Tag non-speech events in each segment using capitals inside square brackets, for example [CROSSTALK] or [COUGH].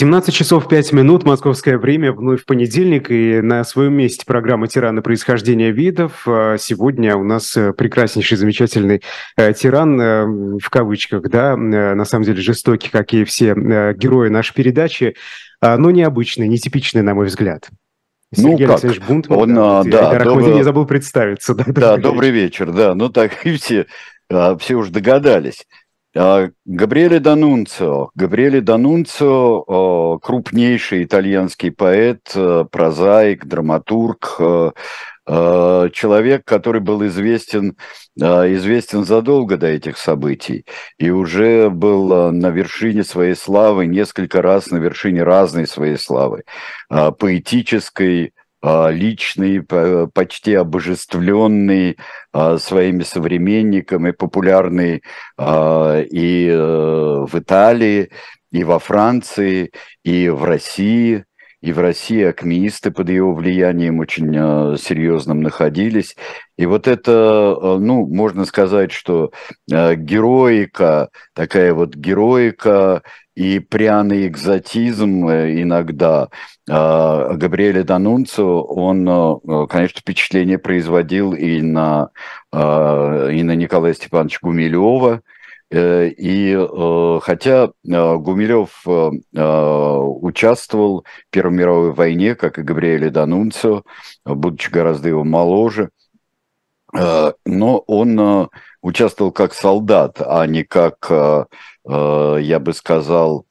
18 часов 5 минут, московское время, вновь понедельник, и на своем месте программа «Тираны происхождения видов». А сегодня у нас э, прекраснейший, замечательный э, тиран, э, в кавычках, да, на самом деле жестокий, как и все герои нашей передачи, а, но необычный, нетипичный, на мой взгляд. Ну Сергей ну как? Бунтман, Он, да, да, добрый... я забыл представиться. Да, да добрый вечер, да, ну так и все, а, все уже догадались. А, Габриэле Данунцио. Габриэле Данунцио – крупнейший итальянский поэт, э, прозаик, драматург, э, э, человек, который был известен, известен задолго до этих событий и уже был на вершине своей славы, несколько раз на вершине разной своей славы, поэтической, личный, почти обожествленный а, своими современниками, популярный а, и э, в Италии, и во Франции, и в России. И в России акмеисты под его влиянием очень серьезным находились. И вот это, ну, можно сказать, что героика, такая вот героика и пряный экзотизм э, иногда а, Габриэля Данунцо, он, э, конечно, впечатление производил и на, а, и на Николая Степановича Гумилева, э, и хотя Гумилев участвовал в Первой мировой войне, как и Габриэле Данунцо, будучи гораздо его моложе, но он участвовал как солдат, а не как Э, я бы сказал, э,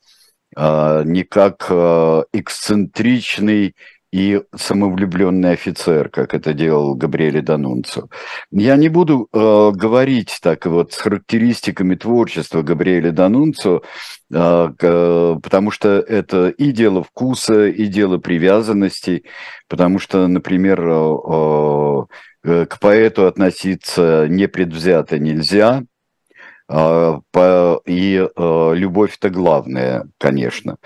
не как э, эксцентричный и самовлюбленный офицер, как это делал Габриэле Данунцо. Я не буду э, говорить так вот с характеристиками творчества Габриэля Данунцо, э, э, потому что это и дело вкуса, и дело привязанностей, потому что, например, э, э, к поэту относиться непредвзято нельзя – а, и а, любовь-то главное, конечно.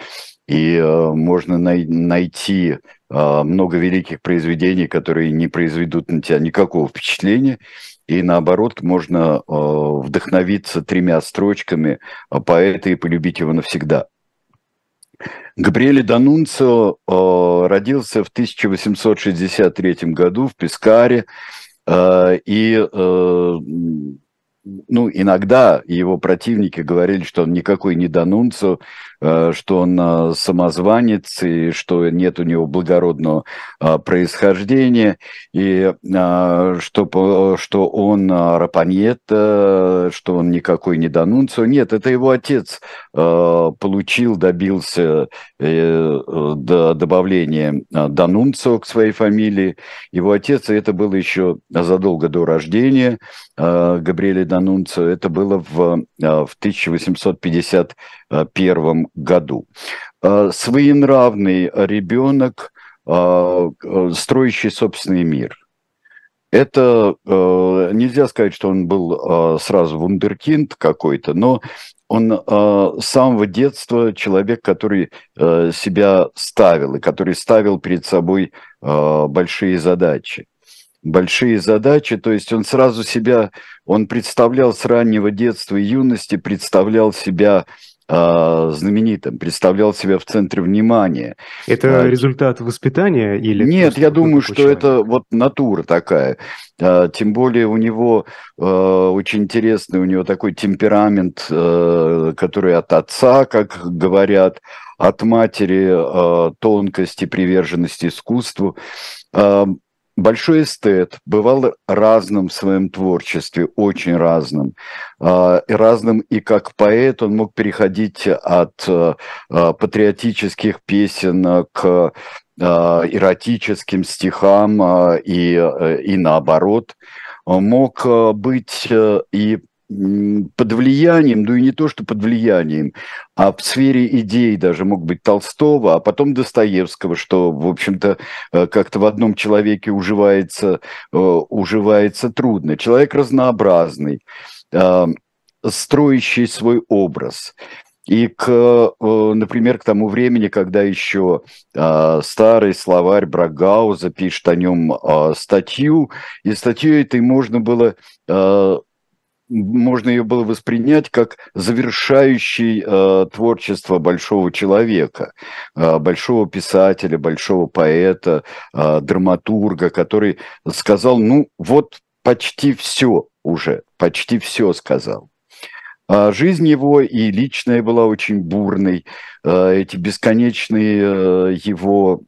И а, можно найти много великих произведений, которые не произведут на тебя никакого впечатления, и наоборот, можно вдохновиться тремя строчками поэта и полюбить его навсегда. Габриэле Данунцио родился в 1863 году в Пескаре, и ну, иногда его противники говорили, что он никакой не Данунцо, э, что он э, самозванец, и что нет у него благородного э, происхождения, и что, что он Рапаньета, что он никакой не Данунцо. Нет, это его отец получил, добился добавления Данунцо к своей фамилии. Его отец, и это было еще задолго до рождения Габриэля Данунцио, это было в, в 1851 году. А, своенравный ребенок, а, строящий собственный мир. Это нельзя сказать, что он был сразу вундеркинд какой-то, но он с самого детства человек, который себя ставил и который ставил перед собой большие задачи большие задачи, то есть он сразу себя, он представлял с раннего детства и юности, представлял себя э, знаменитым, представлял себя в центре внимания. Это а, результат воспитания или? Нет, я думаю, что это вот натура такая. А, тем более у него а, очень интересный, у него такой темперамент, а, который от отца, как говорят, от матери а, тонкости, приверженности искусству. А, большой эстет, бывал разным в своем творчестве, очень разным. А, разным и как поэт он мог переходить от а, патриотических песен к а, эротическим стихам и, и наоборот. Мог быть э, и под влиянием, ну и не то, что под влиянием, а в сфере идей даже мог быть Толстого, а потом Достоевского, что, в общем-то, э, как-то в одном человеке уживается, э, уживается трудно. Человек разнообразный, э, строящий свой образ. И, к, например, к тому времени, когда еще старый словарь Брагауза пишет о нем статью, и статью этой можно было можно ее было воспринять как завершающий э, творчество большого человека, э, большого писателя, большого поэта, э, драматурга, который сказал, ну вот почти все уже, почти все сказал. А жизнь его и личная была очень бурной. Э, эти бесконечные э, его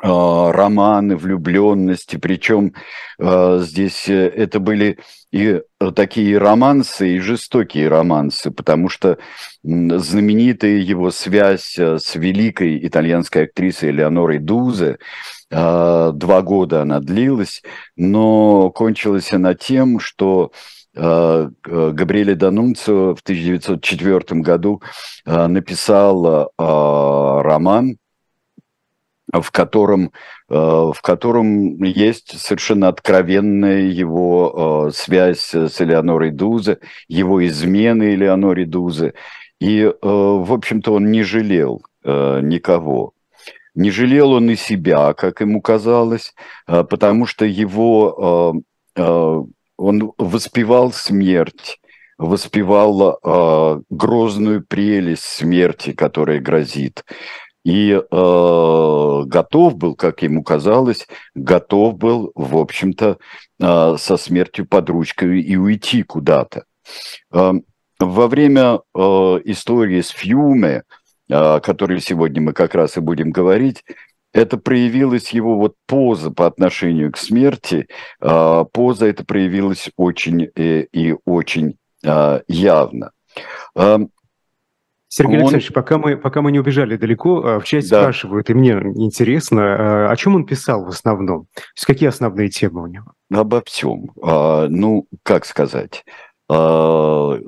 романы, влюбленности, причем а, здесь э, это были и такие романсы, и жестокие романсы, потому что знаменитая его связь э, с великой итальянской актрисой Элеонорой Дузе, два года она длилась, но кончилась она тем, что Габриэле Данунцио в 1904 году написал роман в котором, э, в котором есть совершенно откровенная его э, связь с Элеонорой Дузе, его измены Элеоноре Дузе. И, э, в общем-то, он не жалел никого. Не жалел он и себя, как ему казалось, потому что его, он воспевал смерть, воспевал грозную прелесть смерти, которая грозит и э, готов был, как ему казалось, готов был, в общем-то, э, со смертью под ручкой и уйти куда-то. Э, во время э, истории с Фьюме, э, о которой сегодня мы как раз и будем говорить, это проявилась его вот поза по отношению к смерти, э, поза это проявилась очень э, и очень явно. Сергей он... Александрович, пока мы, пока мы не убежали далеко, а, в чате да. спрашивают, и мне интересно, а, о чем он писал в основном? То есть какие основные темы у него? Обо всем. А, ну, как сказать? А,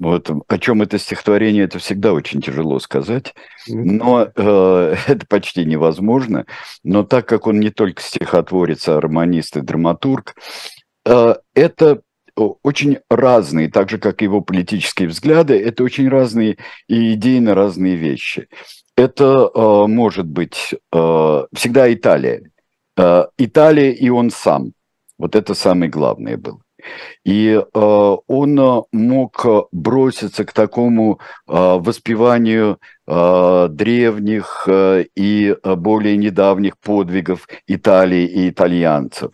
вот о чем это стихотворение, это всегда очень тяжело сказать, но э, [LAUGHS] это почти невозможно. Но так как он не только стихотворец, а романист и драматург, э, это очень разные, так же, как и его политические взгляды, это очень разные и идейно разные вещи. Это э, может быть э, всегда Италия. Э, Италия и он сам. Вот это самое главное было. И э, он мог броситься к такому э, воспеванию э, древних э, и более недавних подвигов Италии и итальянцев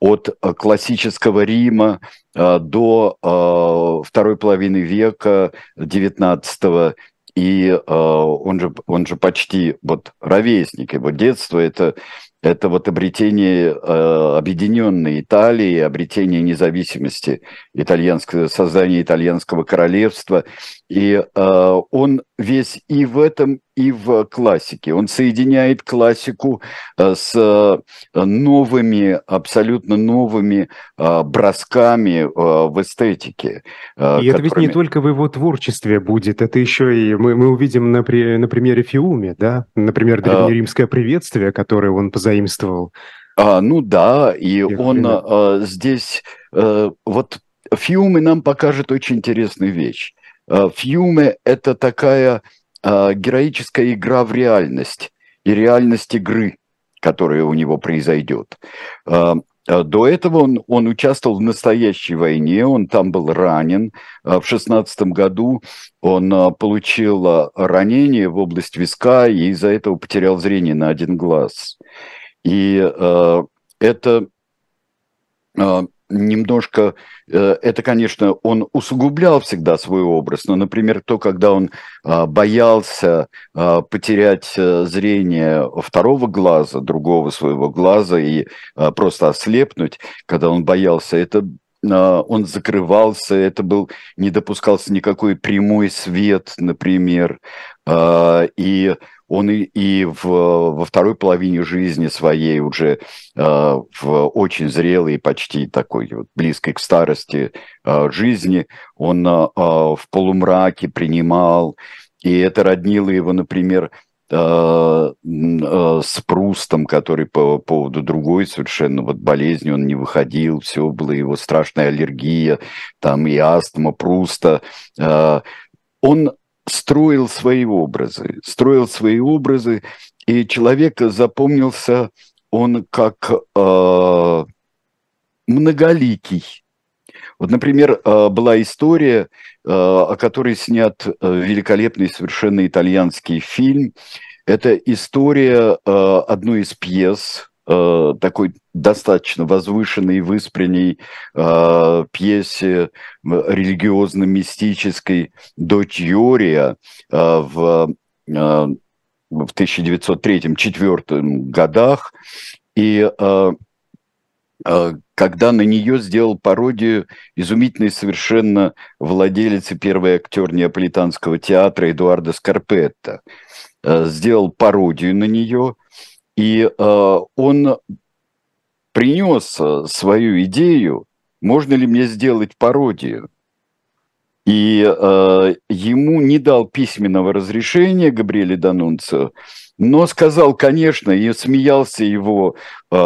от э, классического Рима э, до э, второй половины века XIX, и он же, он же почти вот ровесник, его детство – это это вот обретение объединенной Италии, обретение независимости итальянского, создание итальянского королевства. И э, он весь и в этом, и в классике. Он соединяет классику э, с э, новыми, абсолютно новыми э, бросками в эстетике. И которыми... это ведь не только в его творчестве будет, это еще и мы, мы увидим на, при, на примере Фиуме, да? Например, древнеримское приветствие, которое он позаимствовал. А, ну да, и он а, здесь а, вот Фиуме нам покажет очень интересную вещь. Фьюме – это такая э, героическая игра в реальность и реальность игры, которая у него произойдет. Э, до этого он, он участвовал в настоящей войне, он там был ранен. В шестнадцатом году он получил ранение в область виска и из-за этого потерял зрение на один глаз. И э, это э, немножко, э, это, конечно, он усугублял всегда свой образ, но, например, то, когда он а, боялся а, потерять э, зрение второго глаза, другого своего глаза и а, просто ослепнуть, когда он боялся, это он закрывался, это был, не допускался никакой прямой свет, например, и он и, и в, во второй половине жизни своей уже э, в очень зрелой, почти такой вот близкой к старости жизни, он в полумраке принимал, и это роднило его, например, с Прустом, который по поводу другой совершенно вот болезни он не выходил, все было его страшная аллергия, там и астма Пруста. Он строил свои образы, строил свои образы, и человек запомнился он как э, многоликий. Вот, например, была история, о которой снят великолепный совершенно итальянский фильм. Это история одной из пьес э, такой достаточно возвышенной, выспренней э, пьесе религиозно-мистической «Дочь Йория» э, в, э, в 1903-1904 годах. И э, э, когда на нее сделал пародию изумительный совершенно владелец и первый актер Неаполитанского театра Эдуардо Скарпетто. Э, сделал пародию на нее – и э, он принес э, свою идею, можно ли мне сделать пародию. И э, ему не дал письменного разрешения Габриэле Данунцио, но сказал, конечно, и смеялся его э,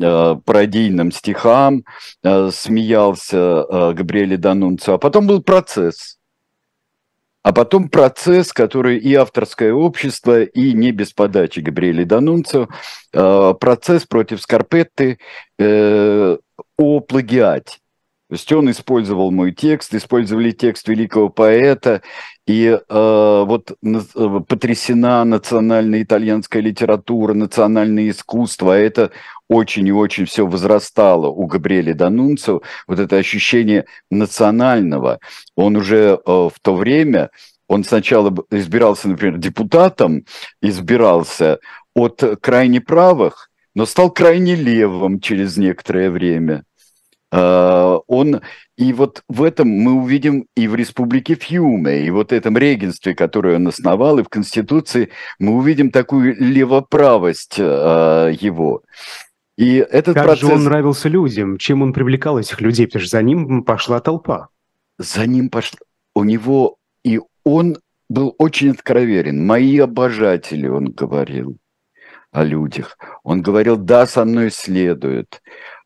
э, пародийным стихам, э, смеялся э, Габриэле Данунцио. А потом был процесс – а потом процесс, который и авторское общество, и не без подачи Габриэля Данунцо, э, процесс против Скарпетты э, о плагиате. То есть он использовал мой текст, использовали текст великого поэта, и э, вот э, потрясена национальная итальянская литература, национальное искусство, а это очень и очень все возрастало у Габриэля Данунцо, вот это ощущение национального. Он уже э, в то время, он сначала избирался, например, депутатом, избирался от крайне правых, но стал крайне левым через некоторое время. Uh, он и вот в этом мы увидим и в республике Фьюме, и вот этом регенстве, которое он основал, и в Конституции мы увидим такую левоправость uh, его. И этот как процесс... же он нравился людям? Чем он привлекал этих людей? Потому что за ним пошла толпа. За ним пошла... У него... И он был очень откровенен. Мои обожатели, он говорил о людях. Он говорил, да, со мной следует.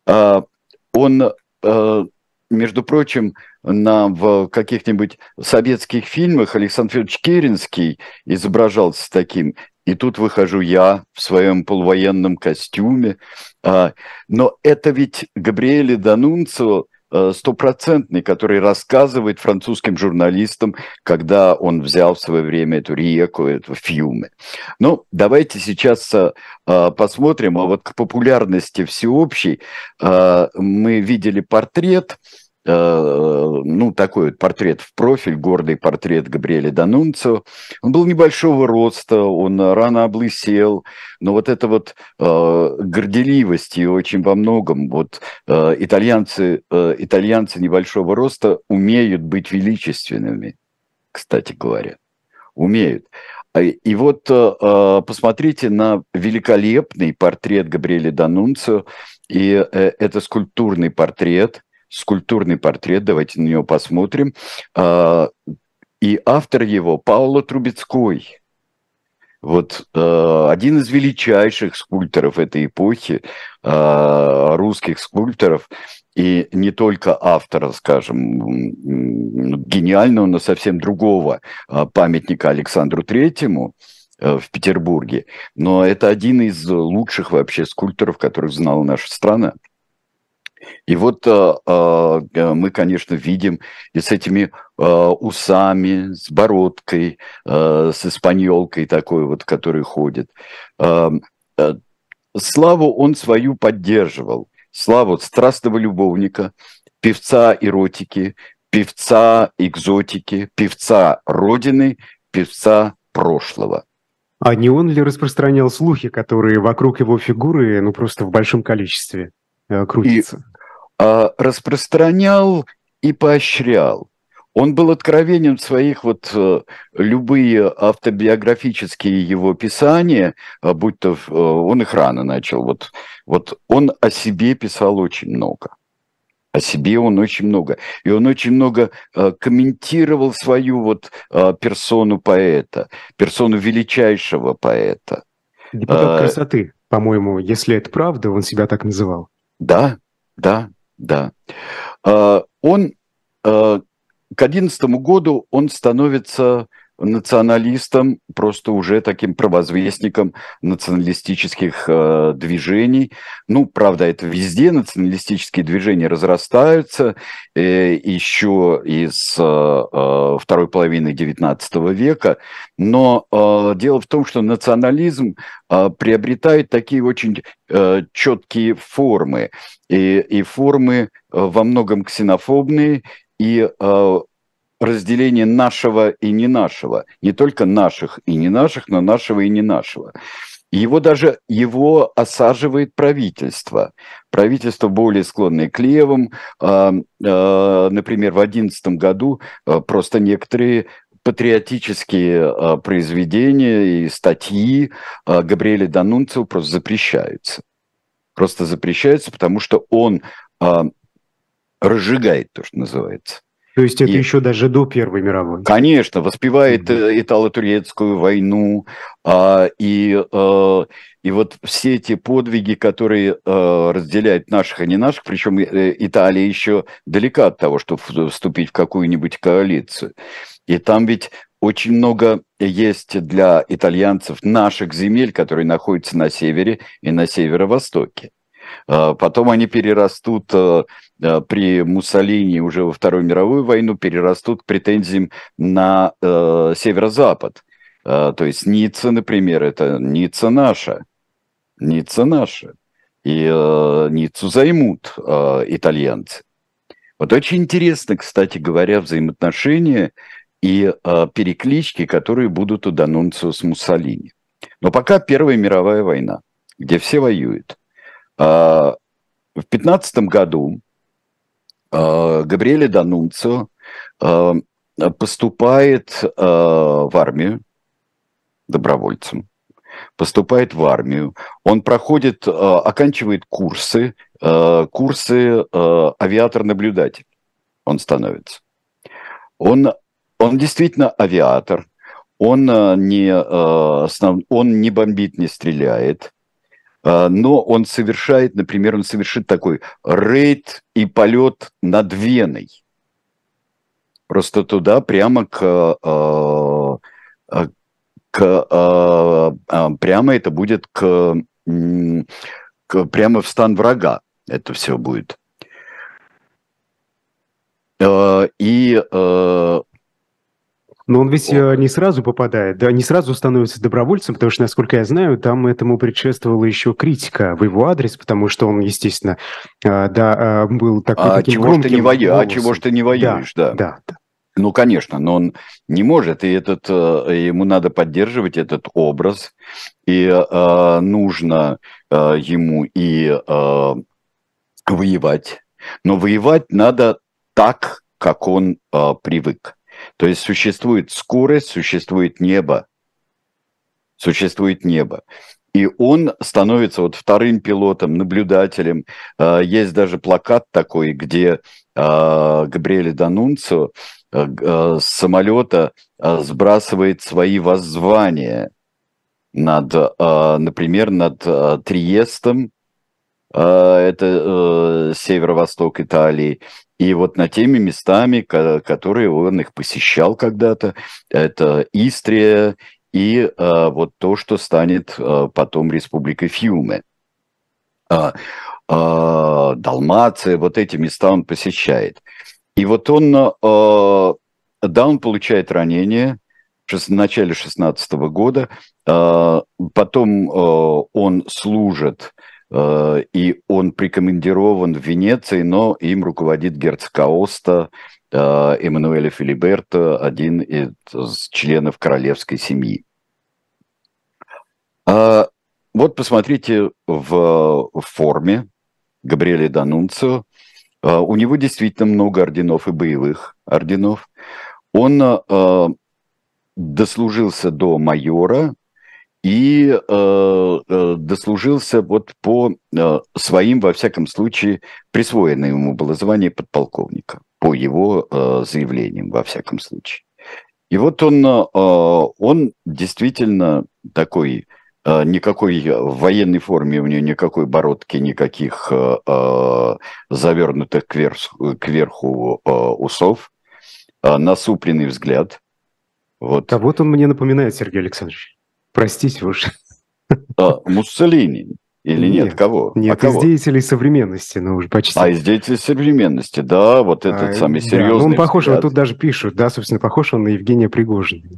А, он, а, между прочим, на, в каких-нибудь советских фильмах Александр Федорович Керенский изображался таким. И тут выхожу я в своем полувоенном костюме. А, но это ведь Габриэле Данунцо э, стопроцентный, который рассказывает французским журналистам, когда он взял в свое время эту реку, эту фьюме. Ну, давайте сейчас а, посмотрим, а вот к популярности всеобщей мы видели портрет – Э, ну, такой вот портрет в профиль, гордый портрет Габриэля Данунцио. Он был небольшого роста, он рано облысел, но вот эта вот э, горделивость и очень во многом, вот э, итальянцы, э, итальянцы небольшого роста умеют быть величественными, кстати говоря, умеют. А, и вот э, э, посмотрите на великолепный портрет Габриэля Данунцио, и это скульптурный портрет – скульптурный портрет, давайте на него посмотрим. А, и автор его Пауло Трубецкой. Вот э, один из величайших скульпторов этой эпохи, э, русских скульпторов, и не только автора, скажем, гениального, но совсем другого памятника Александру Третьему э, в Петербурге, но это один из лучших вообще скульпторов, которых знала наша страна. И вот э, э, мы, конечно, видим и с этими э, усами, с бородкой, с испаньолкой такой вот, который ходит. Славу он свою поддерживал. Славу страстного любовника, певца эротики, певца экзотики, певца родины, певца прошлого. А не он ли распространял слухи, которые вокруг его фигуры, ну, просто в большом количестве э, крутятся? А, распространял и поощрял. Он был откровенен в своих вот э, любые автобиографические его писания, а, будь то э, он их рано начал, вот, вот он о себе писал очень много. О себе он очень много. И он очень много э, комментировал свою вот персону поэта, персону величайшего поэта. Депутат а, красоты, по-моему, если это правда, он себя так называл. Да, да, да. А, он а, к одиннадцатому году он становится националистом, просто уже таким провозвестником националистических э, движений. Ну, правда, это везде националистические движения разрастаются, э, еще из э, э второй половины XIX века, но э, дело в том, что национализм э, приобретает такие очень э, четкие формы, и, и формы э, во многом ксенофобные, и э, разделение нашего и не нашего, не только наших и не наших, но нашего и не нашего. Его даже его осаживает правительство. Правительство более склонное к левым. Э, э, например, в 2011 году э, просто некоторые патриотические произведения и статьи Габриэля Данунцио просто запрещаются. Просто запрещаются, потому что он разжигает то, что называется. То есть это и, еще даже до Первой мировой? Конечно, воспевает mm-hmm. итало-турецкую войну, а, и, а, и вот все эти подвиги, которые а, разделяют наших и не наших, причем Италия еще далека от того, чтобы вступить в какую-нибудь коалицию. И там ведь очень много есть для итальянцев наших земель, которые находятся на севере и на северо-востоке. А, потом они перерастут э, э, при Муссолини уже во Вторую мировую войну, перерастут к претензиям на э, северо-запад. А, то есть Ницца, например, это Ницца наша. Ницца наша. И Ниццу займут итальянцы. Вот очень интересно, кстати говоря, взаимоотношения и переклички, которые будут у Данунцио с Муссолини. Но пока Первая мировая война, где все воюют – в 15 году а, Габриэле Данунцио а, поступает в армию добровольцем, поступает в армию, он проходит, оканчивает курсы, курсы авиатор-наблюдатель, он становится. Он, он действительно авиатор, он не, он не бомбит, не стреляет, а, но он совершает, например, он совершит такой рейд и полет над Веной. Просто туда прямо к, а, а, к прямо это будет к, к прямо в стан врага. Это все будет. И но он ведь О. Э, не сразу попадает, да, не сразу становится добровольцем, потому что, насколько я знаю, там этому предшествовала еще критика в его адрес, потому что он, естественно, э, да, э, был такой а таким чего ж ты не воюешь, А чего ж ты не воюешь, да. Да, да. Ну, конечно, но он не может, и этот, ему надо поддерживать этот образ, и э, нужно э, ему и э, воевать. Но воевать надо так, как он э, привык. То есть существует скорость, существует небо. Существует небо. И он становится вот вторым пилотом, наблюдателем. А, есть даже плакат такой, где а, Габриэль Данунцо а, с самолета сбрасывает свои воззвания над, например, над Триестом, это э, северо-восток Италии, и вот над теми местами, которые он их посещал когда-то, это Истрия и э, вот то, что станет э, потом Республикой Фьюме. Э, э, Далмация, вот эти места он посещает. И вот он, э, да, он получает ранение в начале 16 года, э, потом э, он служит и он прикомандирован в Венеции, но им руководит герцог Аоста, э, Эммануэля Филиберто, один из членов королевской семьи. А, вот посмотрите в форме Габриэля Данунцио. Э, у него действительно много орденов и боевых орденов. Он дослужился до майора, и э, э, дослужился вот по э, своим, во всяком случае, присвоенное ему было звание подполковника, по его э, заявлениям, во всяком случае. И вот он, э, он действительно такой, э, никакой в военной форме у него никакой бородки, никаких э, э завернутых кверху, кверху э, усов, э, насупленный взгляд, Вот. А вот он мне напоминает, Сергей Александрович. Простите уж. А, Муссолини. Или нет, нет кого? Нет, а кого? из деятелей современности, ну уже почти. А из деятелей современности, да, вот этот а, самый серьезный. Да, ну, он похож, взгляд. вот тут даже пишут, да, собственно, похож он на Евгения Пригожина.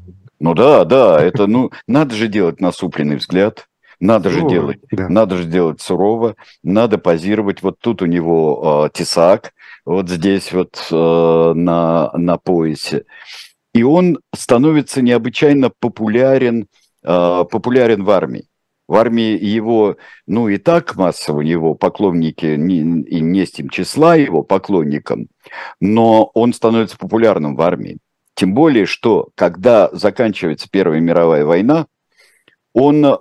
Ну да, да, это, ну, надо же делать насупленный взгляд, надо сурово, же делать, да. надо же делать сурово, надо позировать. Вот тут у него э, тесак, вот здесь вот э, на, на поясе. И он становится необычайно популярен, э, популярен в армии. В армии его, ну и так массово у него поклонники, не, и не с тем числа его поклонникам, но он становится популярным в армии. Тем более, что когда заканчивается Первая мировая война, он э,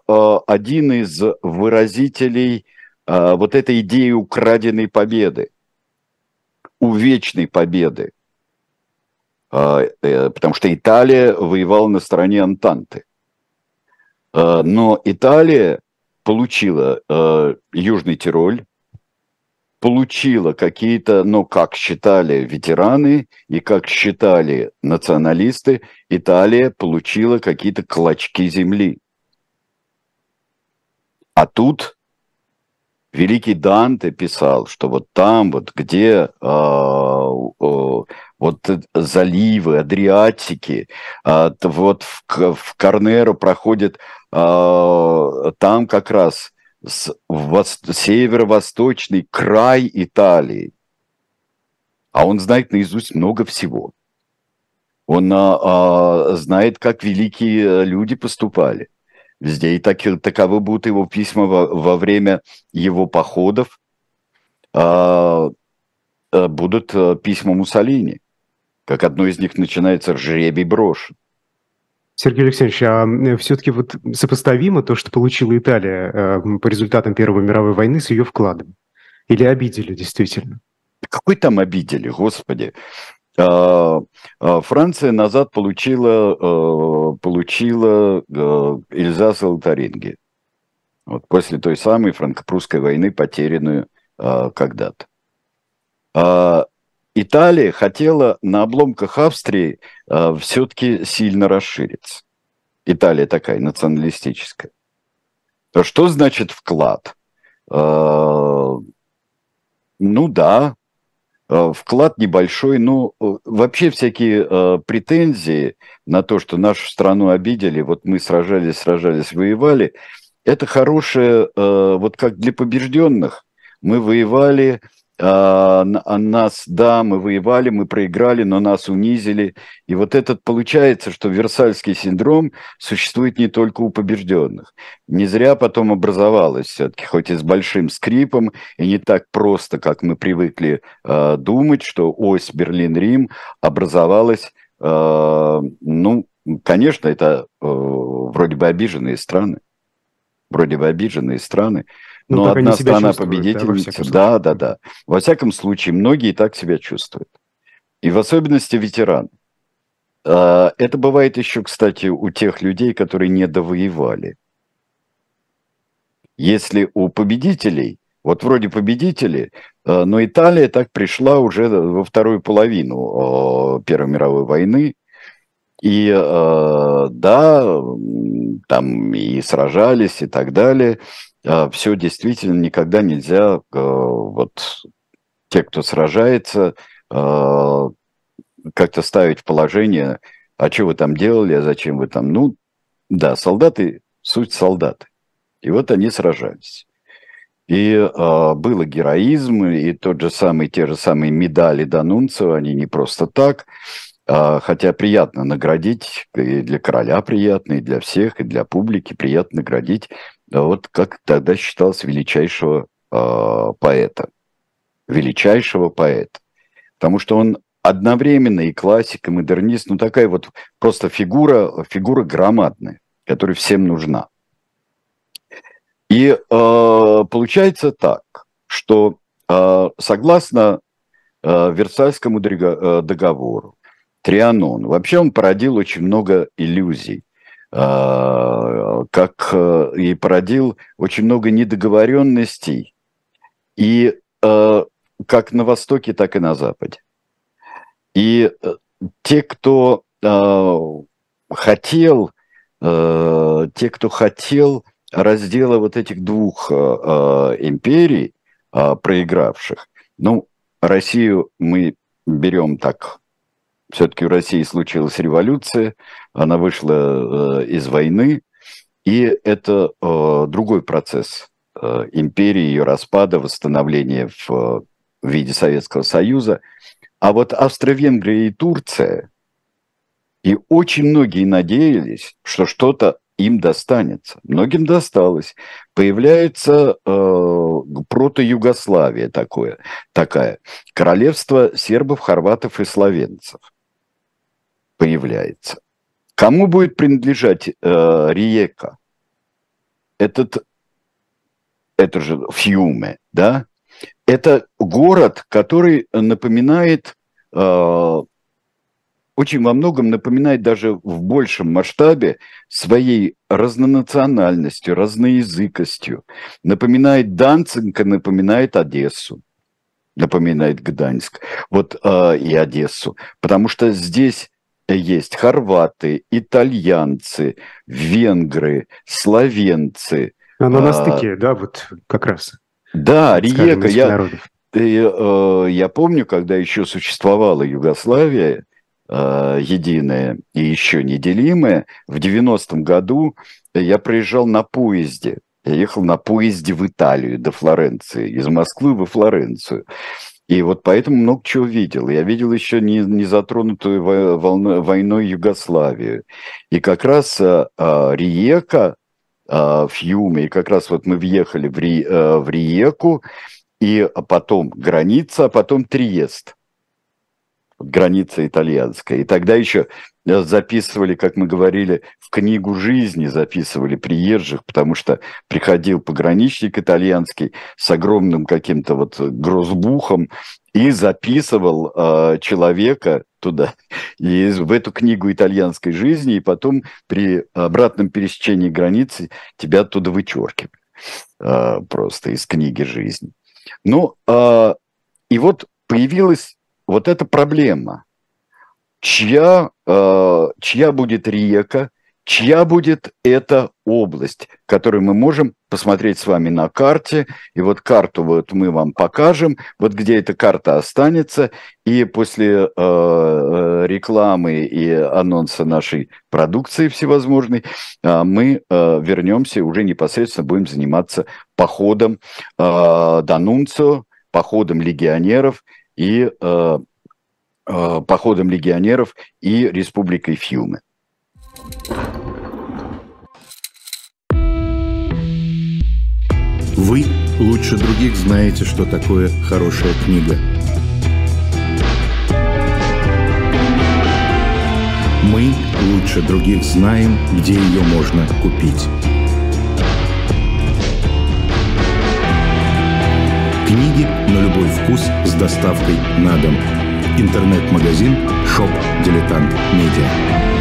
один из выразителей э, вот этой идеи украденной победы, увечной победы. Э, э, потому что Италия воевала на стороне Антанты. Э, но Италия получила э, Южный Тироль, получила какие-то, ну, как считали ветераны и как считали националисты, Италия получила какие-то клочки земли. А тут великий Данте писал, что вот там, вот где э, вот заливы, Адриатики, э, вот в, в проходит э, там как раз северо-восточный край Италии. А он знает наизусть много всего. Он а, знает, как великие люди поступали везде. И так, таковы будут его письма во, во время его походов. А, а, будут а, письма Муссолини. Как одно из них начинается «Жребий брошен». Сергей Алексеевич, а все-таки вот сопоставимо то, что получила Италия э, по результатам Первой мировой войны с ее вкладом? Или обидели действительно? Какой там обидели, господи? А, а, Франция назад получила, э, получила э, Эльзас и Лотаринги. Вот после той самой франко-прусской войны, потерянную а, когда-то. Италия хотела на обломках Австрии все-таки сильно расшириться. Италия такая националистическая. Что значит вклад? Ну да, Э, вклад небольшой, ну, э, вообще всякие э, претензии на то, что нашу страну обидели, вот мы сражались, сражались, воевали, это хорошее, э, вот как для побежденных, мы воевали, а, а нас, да, мы воевали, мы проиграли, но нас унизили. И вот этот получается, что Версальский синдром существует не только у побежденных. Не зря потом образовалось все-таки, хоть и с большим скрипом, и не так просто, как мы привыкли э, думать, что ось Берлин-Рим образовалась, э, ну, конечно, это э, вроде бы обиженные страны, вроде бы обиженные страны, ну, Но одна страна победительница, да, да, да. Во всяком случае, многие так себя чувствуют. И в особенности ветераны. А, это бывает еще, кстати, у тех людей, которые не довоевали. Если у победителей, вот вроде победители, а, но Италия так пришла уже во вторую половину Первой мировой войны, и да, там и сражались и так далее, а, все действительно никогда нельзя, э, вот те, кто сражается, э, как-то ставить в положение, а что вы там делали, а зачем вы там, ну, да, солдаты, суть солдаты. И вот они сражались. И э, было героизм, и тот же самый, те же самые медали Данунцева, они не просто так, э, хотя приятно наградить, и для короля приятно, и для всех, и для публики приятно наградить вот как тогда считалось величайшего э, поэта. Величайшего поэта. Потому что он одновременно и классик, и модернист, ну такая вот просто фигура, фигура громадная, которая всем нужна. И э, получается так, что э, согласно э, Версальскому договору, Трианон, вообще он породил очень много иллюзий а, как э, и породил очень много недоговоренностей, и э, как на Востоке, так и на Западе. И э, те, кто хотел, те, кто хотел раздела вот этих двух империй, проигравших, ну, Россию мы берем так все-таки в России случилась революция, она вышла э, из войны, и это э, другой процесс э, империи, ее распада, восстановления в, виде Советского Союза. А вот Австро-Венгрия и Турция, и очень многие надеялись, что что-то им достанется. Многим досталось. Появляется э, прото-Югославия такое, такая. Королевство сербов, хорватов и словенцев появляется. Кому будет принадлежать э, Риека? Этот, это же Фьюме, да? Это город, который напоминает, э, очень во многом напоминает даже в большем масштабе своей разнонациональностью, разноязыкостью. Напоминает Данцинга, напоминает Одессу напоминает Гданьск, вот э, и Одессу, потому что здесь есть хорваты, итальянцы, венгры, словенцы. Оно на а, стыке, да, вот как раз. Да, Риека. Я, э, я помню, когда еще существовала Югославия, э, единая и еще неделимая, в 90-м году я приезжал на поезде. Я ехал на поезде в Италию до Флоренции, из Москвы во Флоренцию. И вот поэтому много чего видел. Я видел еще не, не затронутую волной, войной Югославию. И как раз а, а, Риека а, в Юме, и как раз вот мы въехали в, Ри, а, в Риеку, и потом граница, а потом Триест граница итальянская. И тогда еще записывали, как мы говорили, в книгу жизни записывали приезжих, потому что приходил пограничник итальянский с огромным каким-то вот грозбухом и записывал э, человека туда, и в эту книгу итальянской жизни, и потом при обратном пересечении границы тебя оттуда вычеркивали э, просто из книги жизни. Ну, э, и вот появилась вот эта проблема. Чья, э, чья будет река, чья будет эта область, которую мы можем посмотреть с вами на карте. И вот карту вот мы вам покажем, вот где эта карта останется. И после э, э рекламы и анонса нашей продукции всевозможной э, мы э, вернемся уже непосредственно будем заниматься походом э, Данунцио, походом легионеров и э, э, походом легионеров и республикой Фьюме. Вы лучше других знаете, что такое хорошая книга. Мы лучше других знаем, где ее можно купить. Книги на любой вкус с доставкой на дом. Интернет-магазин «Shop Diletant Media».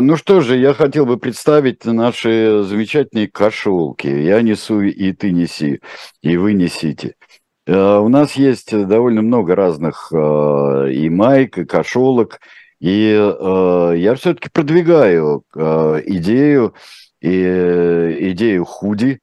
Ну что же, я хотел бы представить наши замечательные кошелки. Я несу, и ты неси, и вы несите. Э, у нас есть довольно много разных э, и майк, и кошелок, и э, я все-таки продвигаю идею, и идею худи,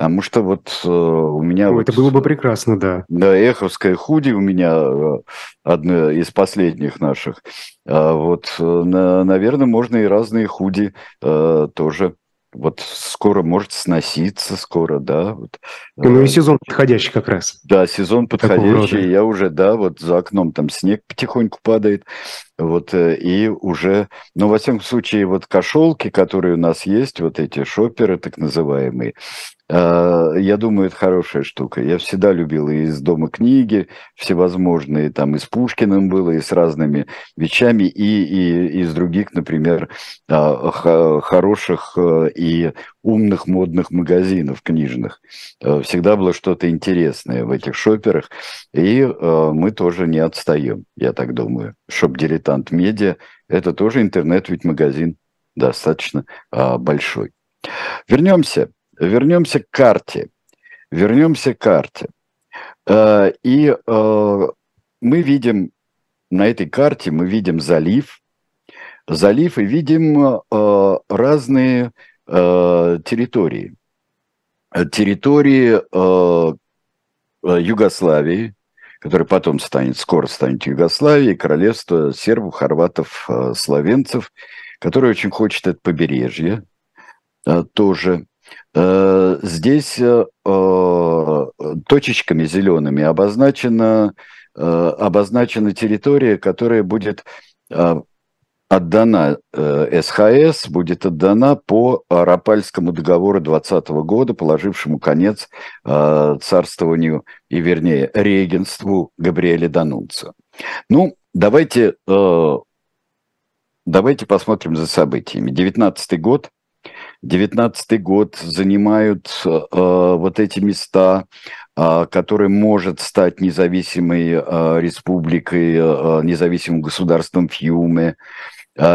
Потому что вот э, у меня... О, вот, это было бы прекрасно, да. Да, эховское худи у меня э, одно из последних наших. А вот, э, на, наверное, можно и разные худи э, тоже. Вот скоро может сноситься, скоро, да. Вот. Ну и сезон подходящий как раз. Да, сезон подходящий. Я уже, да, вот за окном там снег потихоньку падает. Вот, и уже, ну, во всяком случае, вот кошелки, которые у нас есть, вот эти шоперы так называемые, а, я думаю, это хорошая штука. Я всегда любил и из дома книги всевозможные, там и с Пушкиным было, и с разными вещами, и, и, и из других, например, а, хороших э, и умных модных магазинов книжных. Э, всегда было что-то интересное в этих шоперах, и э, мы тоже не отстаем, я так думаю. Shop diletant media – это тоже интернет, ведь магазин достаточно а, большой. Вернемся вернемся к карте. Вернемся к карте. Э, и мы видим на этой карте, мы видим залив, залив и видим разные территории. Территории Югославии, которая потом станет, скоро станет Югославией, королевство сербов, хорватов, словенцев, которое очень хочет это побережье тоже. Э, здесь э, э, точечками зелеными обозначена, обозначена территория, которая будет отдана СХС, будет отдана по Рапальскому договору 2020 года, положившему конец царствованию и, вернее, регенству Габриэля Данунца. Ну, давайте, давайте посмотрим за событиями. 19 год – 19 год занимают э, вот эти места, э, которые может стать независимой э, республикой, э, независимым государством Фьюме. Э,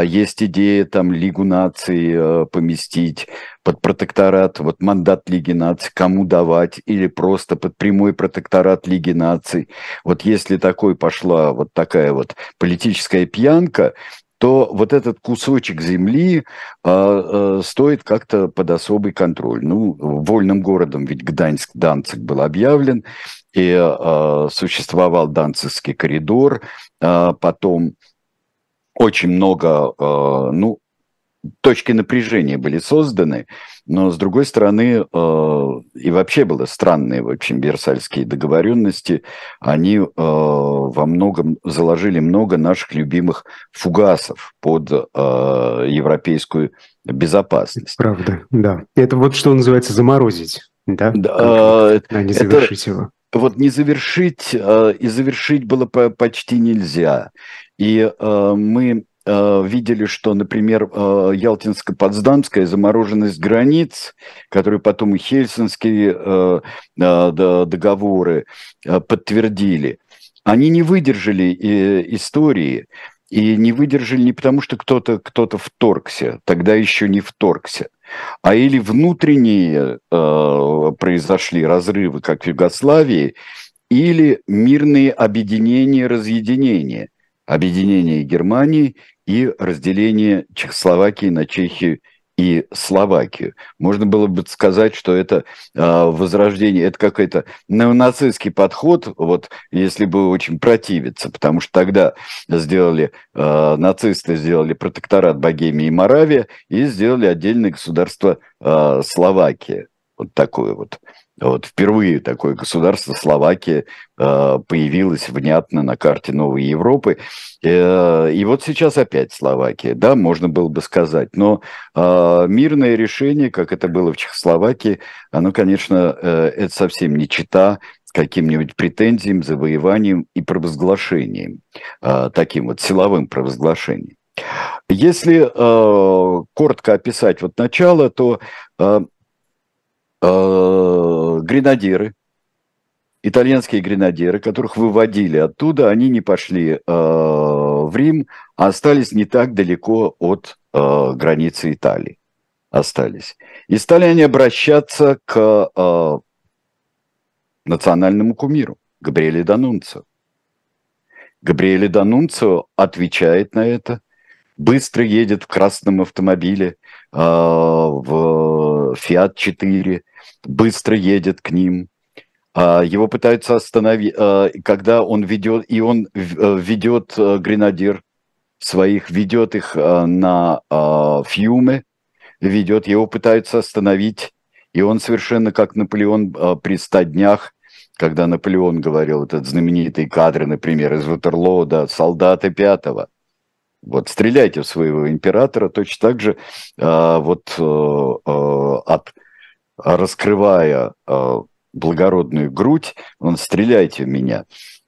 есть идея там Лигу наций э, поместить под протекторат, вот мандат Лиги наций, кому давать, или просто под прямой протекторат Лиги наций. Вот если такой пошла вот такая вот политическая пьянка, то вот этот кусочек земли э, э, стоит как-то под особый контроль. Ну, вольным городом ведь Гданьск, Данцик был объявлен, и э, существовал Данцикский коридор, э, потом очень много, э, ну, точки напряжения были созданы, но с другой стороны, э, и вообще было странные, в общем, Версальские договоренности, они э, во многом заложили много наших любимых фугасов под э, европейскую безопасность. Правда, да. Это вот что называется заморозить, да? Да. Э, а не завершить это... его вот не завершить, э, и завершить было почти нельзя. И э, мы Э, видели, что, например, Ялтинско-Потсдамская замороженность границ, которые потом и Хельсинские договоры подтвердили, они не выдержали истории, и не выдержали не потому, что кто-то кто вторгся, тогда еще не вторгся, а или внутренние э, произошли разрывы, как в Югославии, или мирные объединения, разъединения. Объединение Германии и разделение Чехословакии на Чехию и Словакию. Можно было бы сказать, что это э, возрождение, это какой-то неонацистский подход, вот если бы очень противиться, потому что тогда сделали, э, нацисты сделали протекторат Богемии и Моравия и сделали отдельное государство э, Словакия. Вот такое вот. Вот впервые такое государство Словакия э, появилось внятно на карте Новой Европы. Э, и вот сейчас опять Словакия, да, можно было бы сказать. Но э, мирное решение, как это было в Чехословакии, оно, конечно, это совсем не чита каким-нибудь претензиям, завоеванием и провозглашением, таким вот силовым провозглашением. Если э, коротко описать вот начало, то гренадеры, итальянские гренадеры, которых выводили оттуда, они не пошли э, в Рим, а остались не так далеко от э, границы Италии. Остались. И стали они обращаться к э, национальному кумиру, Габриэле Данунцо. Габриэле Данунцо отвечает на это, быстро едет в красном автомобиле, э, в Fiat 4, быстро едет к ним. А, его пытаются остановить, а, когда он ведет, и он э, ведет э, гренадер своих, ведет их э, на Фьюме, ведет, его пытаются остановить, и он совершенно как Наполеон при ста днях, когда Наполеон говорил, этот знаменитый кадр, например, из Ватерлоо, да, солдаты пятого, вот стреляйте в своего императора, точно так же вот от, раскрывая благородную грудь, он стреляйте в меня.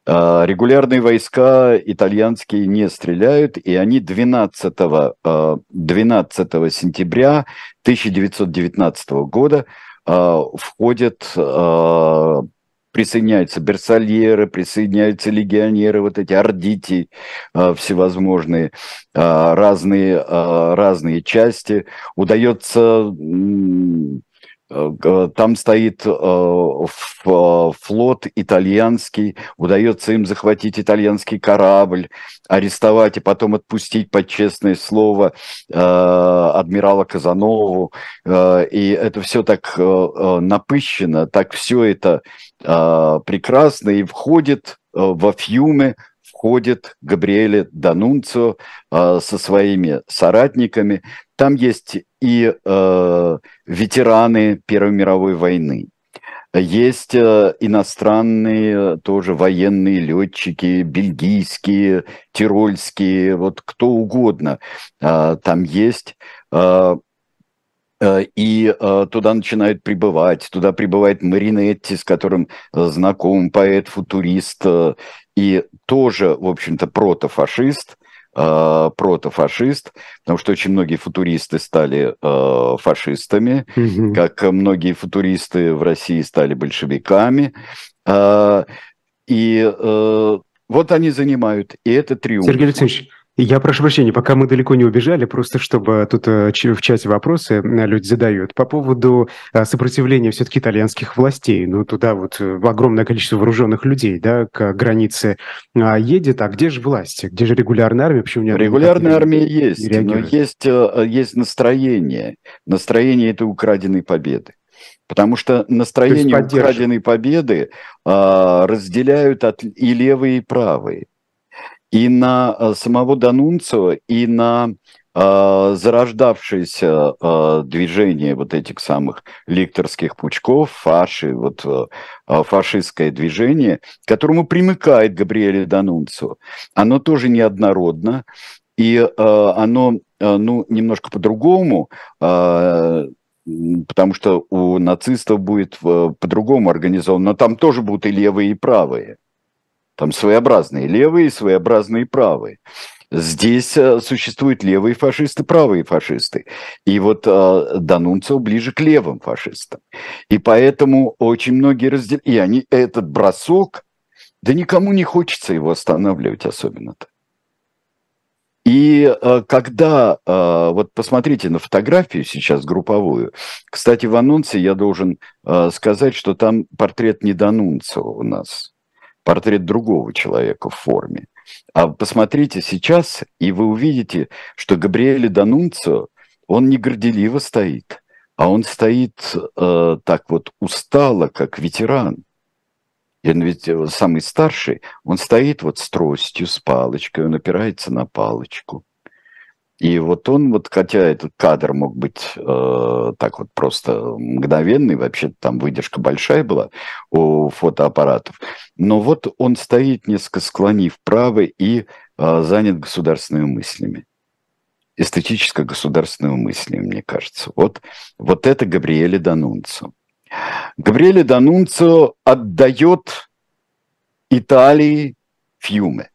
А, регулярные войска итальянские не стреляют, и они 12, 12 а, сентября 1919 года а, входят, присоединяются берсальеры, присоединяются легионеры, вот эти ордити всевозможные, разные, разные части. Удается там стоит э, флот итальянский, удается им захватить итальянский корабль, арестовать и потом отпустить под честное слово э, адмирала Казанову. И это все так напыщено, так все это прекрасно и входит во Фьюме входит Габриэле Данунцио э, со своими соратниками. Там есть и э, ветераны Первой мировой войны, есть э, иностранные тоже военные летчики, бельгийские, тирольские, вот кто угодно э, там есть. Э, и э, туда начинают прибывать. Туда прибывает Маринетти, с которым э, знаком поэт-футурист и тоже, в общем-то, протофашист, протофашист, потому что очень многие футуристы стали э, фашистами, угу. как многие футуристы в России стали большевиками. Э, и э, вот они занимают, и это триумф. Сергей Алексеевич, я прошу прощения, пока мы далеко не убежали, просто чтобы тут э, в чате вопросы э, люди задают. По поводу э, сопротивления все-таки итальянских властей. Ну, туда вот огромное количество вооруженных людей, да, к границе едет. А где же власть? Где же регулярная армия? Почему не Регулярная армия есть, но есть, есть настроение. Настроение этой украденной победы. Потому что настроение украденной победы а, разделяют от, и левые, и правые и на э, самого Данунцио, и на э, зарождавшееся э, движение вот этих самых ликторских пучков, фаши, вот э, э фашистское движение, к которому примыкает Габриэле Данунцио, оно тоже неоднородно, и э, оно, э, ну, немножко по-другому, э, потому что у нацистов будет э, по-другому организовано, но там тоже будут и левые, и правые. Там своеобразные левые и своеобразные правые. Здесь э, существуют левые фашисты, правые фашисты. И вот э, ближе к левым фашистам. И поэтому очень многие разделяют. И они, этот бросок, да никому не хочется его останавливать особенно-то. И э, когда, э, вот посмотрите на фотографию сейчас групповую, кстати, в анонсе я должен сказать, что там портрет не Данунцева у нас, портрет другого человека в форме. А посмотрите сейчас, и вы увидите, что Габриэле Данунцио, он не горделиво стоит, а он стоит э, так вот устало, как ветеран. Он ведь э, самый старший, он стоит вот с тростью, с палочкой, он опирается на палочку. И вот он, вот хотя этот кадр мог быть э, так вот просто мгновенный, вообще там выдержка большая была у фотоаппаратов, но вот он стоит несколько склонив вправо и э, занят государственными мыслями. Эстетическо-государственными мыслями, мне кажется. Вот, вот это Габриэле Данунцо. Габриэле Данунцо отдает Италии Фьюме.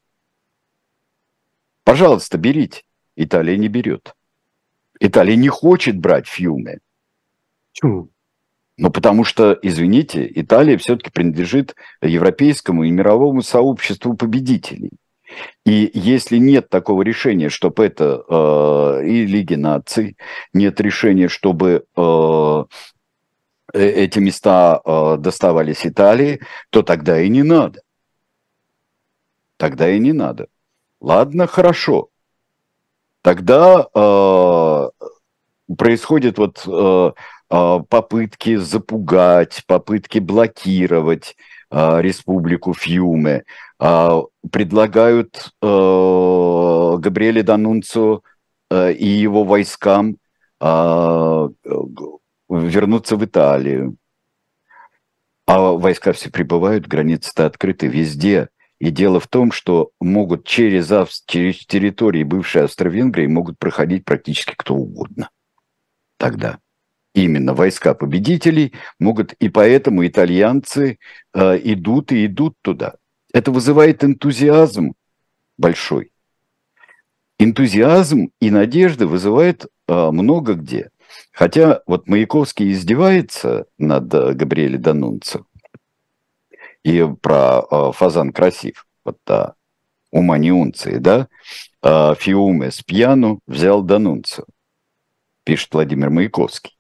Пожалуйста, берите. Италия не берет. Италия не хочет брать Фьюме. Почему? Ну, потому что, извините, Италия все-таки принадлежит европейскому и мировому сообществу победителей. И если нет такого решения, чтобы это э, и Лиги наций, нет решения, чтобы э, э, эти места э, доставались Италии, то тогда и не надо. Тогда и не надо. Ладно, хорошо тогда э, происходят вот э, э, попытки запугать, попытки блокировать э, республику Фьюме, э, предлагают э, Габриэле Данунцу э, и его войскам а, вернуться в Италию. А войска все прибывают, границы-то открыты везде. И дело в том, что могут через, через территории бывшей Австро-Венгрии могут проходить практически кто угодно. Тогда именно войска победителей могут, и поэтому итальянцы э, идут и идут туда. Это вызывает энтузиазм большой. Энтузиазм и надежда вызывает э, много где. Хотя вот Маяковский издевается над э, Габриэлем Данунцо и про э, фазан красив, вот да, ума не унции, да, э, фиуме с пьяну взял Данунцо, пишет Владимир Маяковский.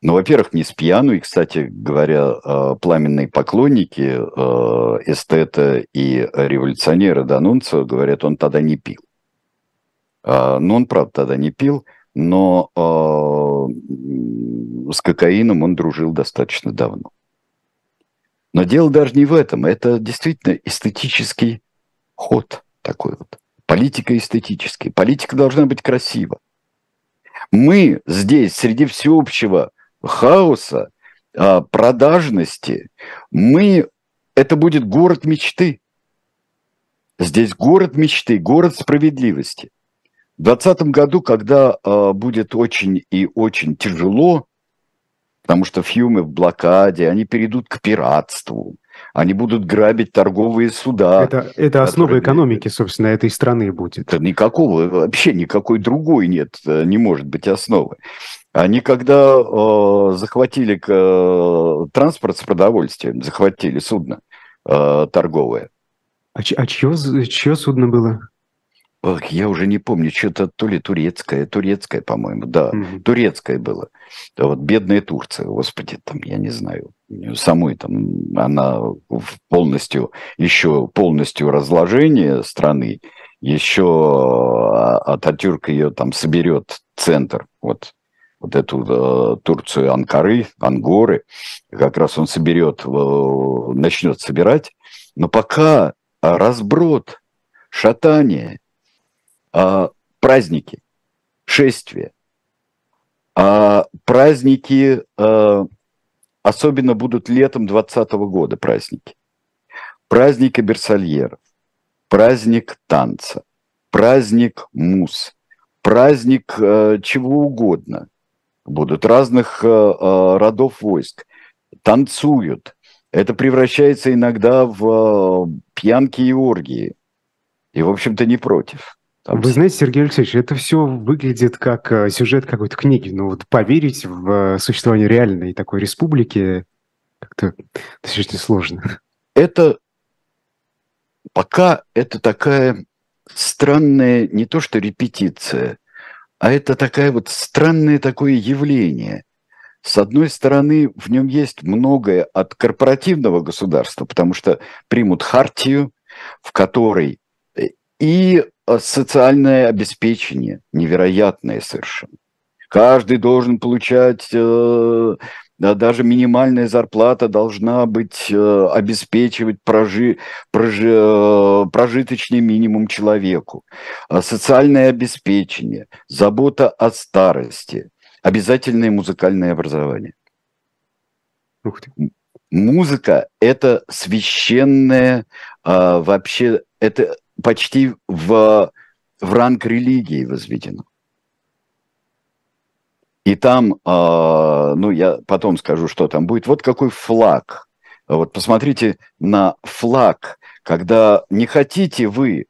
Ну, во-первых, не с пьяну, и, кстати говоря, э, пламенные поклонники эстета и революционера Данунцо говорят, он тогда не пил. Ну, он, правда, тогда не пил, но с кокаином он дружил достаточно давно. Но дело даже не в этом. Это действительно эстетический ход такой вот. Политика эстетический. Политика должна быть красива. Мы здесь, среди всеобщего хаоса, а, продажности, мы... Это будет город мечты. Здесь город мечты, город справедливости. В 2020 году, когда э, будет очень и очень тяжело, потому что фьюмы в блокаде, они перейдут к пиратству, они будут грабить торговые суда. Это, это основа экономики, собственно, этой страны будет. Это никакого, вообще никакой другой нет, э, не может быть основы. Они когда э, захватили э, транспорт с продовольствием, захватили судно э, торговое. А, а чье, чье судно было? Ох, я уже не помню, что-то то ли турецкое, турецкое, по-моему, да, mm-hmm. турецкое было. Да, вот бедная Турция, господи, там, я не знаю, самой там, она полностью, еще полностью разложение страны, еще Ататюрк ее там соберет центр, вот, вот эту э, Турцию Анкары, Ангоры, как раз он соберет, э, начнет собирать, но пока разброд, шатание – а, праздники, шествия, а праздники а, особенно будут летом 2020 года праздники. Праздник Берсальеров, праздник танца, праздник мус, праздник э, чего угодно. Будут разных родов войск. Танцуют. Это превращается иногда в пьянки и оргии. И, в общем-то, не против. Там... Вы знаете, Сергей Алексеевич, это все выглядит как э, сюжет какой-то книги. Ну вот поверить в э, существование реальной такой республики как-то достаточно сложно. Это пока это такая странная, не то что репетиция, а это такая вот странное такое явление. С одной стороны, в нем есть многое от корпоративного государства, потому что примут хартию, в которой и э, социальное обеспечение невероятное совершенно. Каждый должен получать, э, даже минимальная зарплата должна быть, э, обеспечивать прожи, прожи, прожиточный минимум человеку. Социальное обеспечение, забота о старости, обязательное музыкальное образование. Ух ты. Музыка – это священное, вообще, это почти в, в ранг религии возведено. И там, э, ну, я потом скажу, что там будет. Вот какой флаг. Вот посмотрите на флаг, когда не хотите вы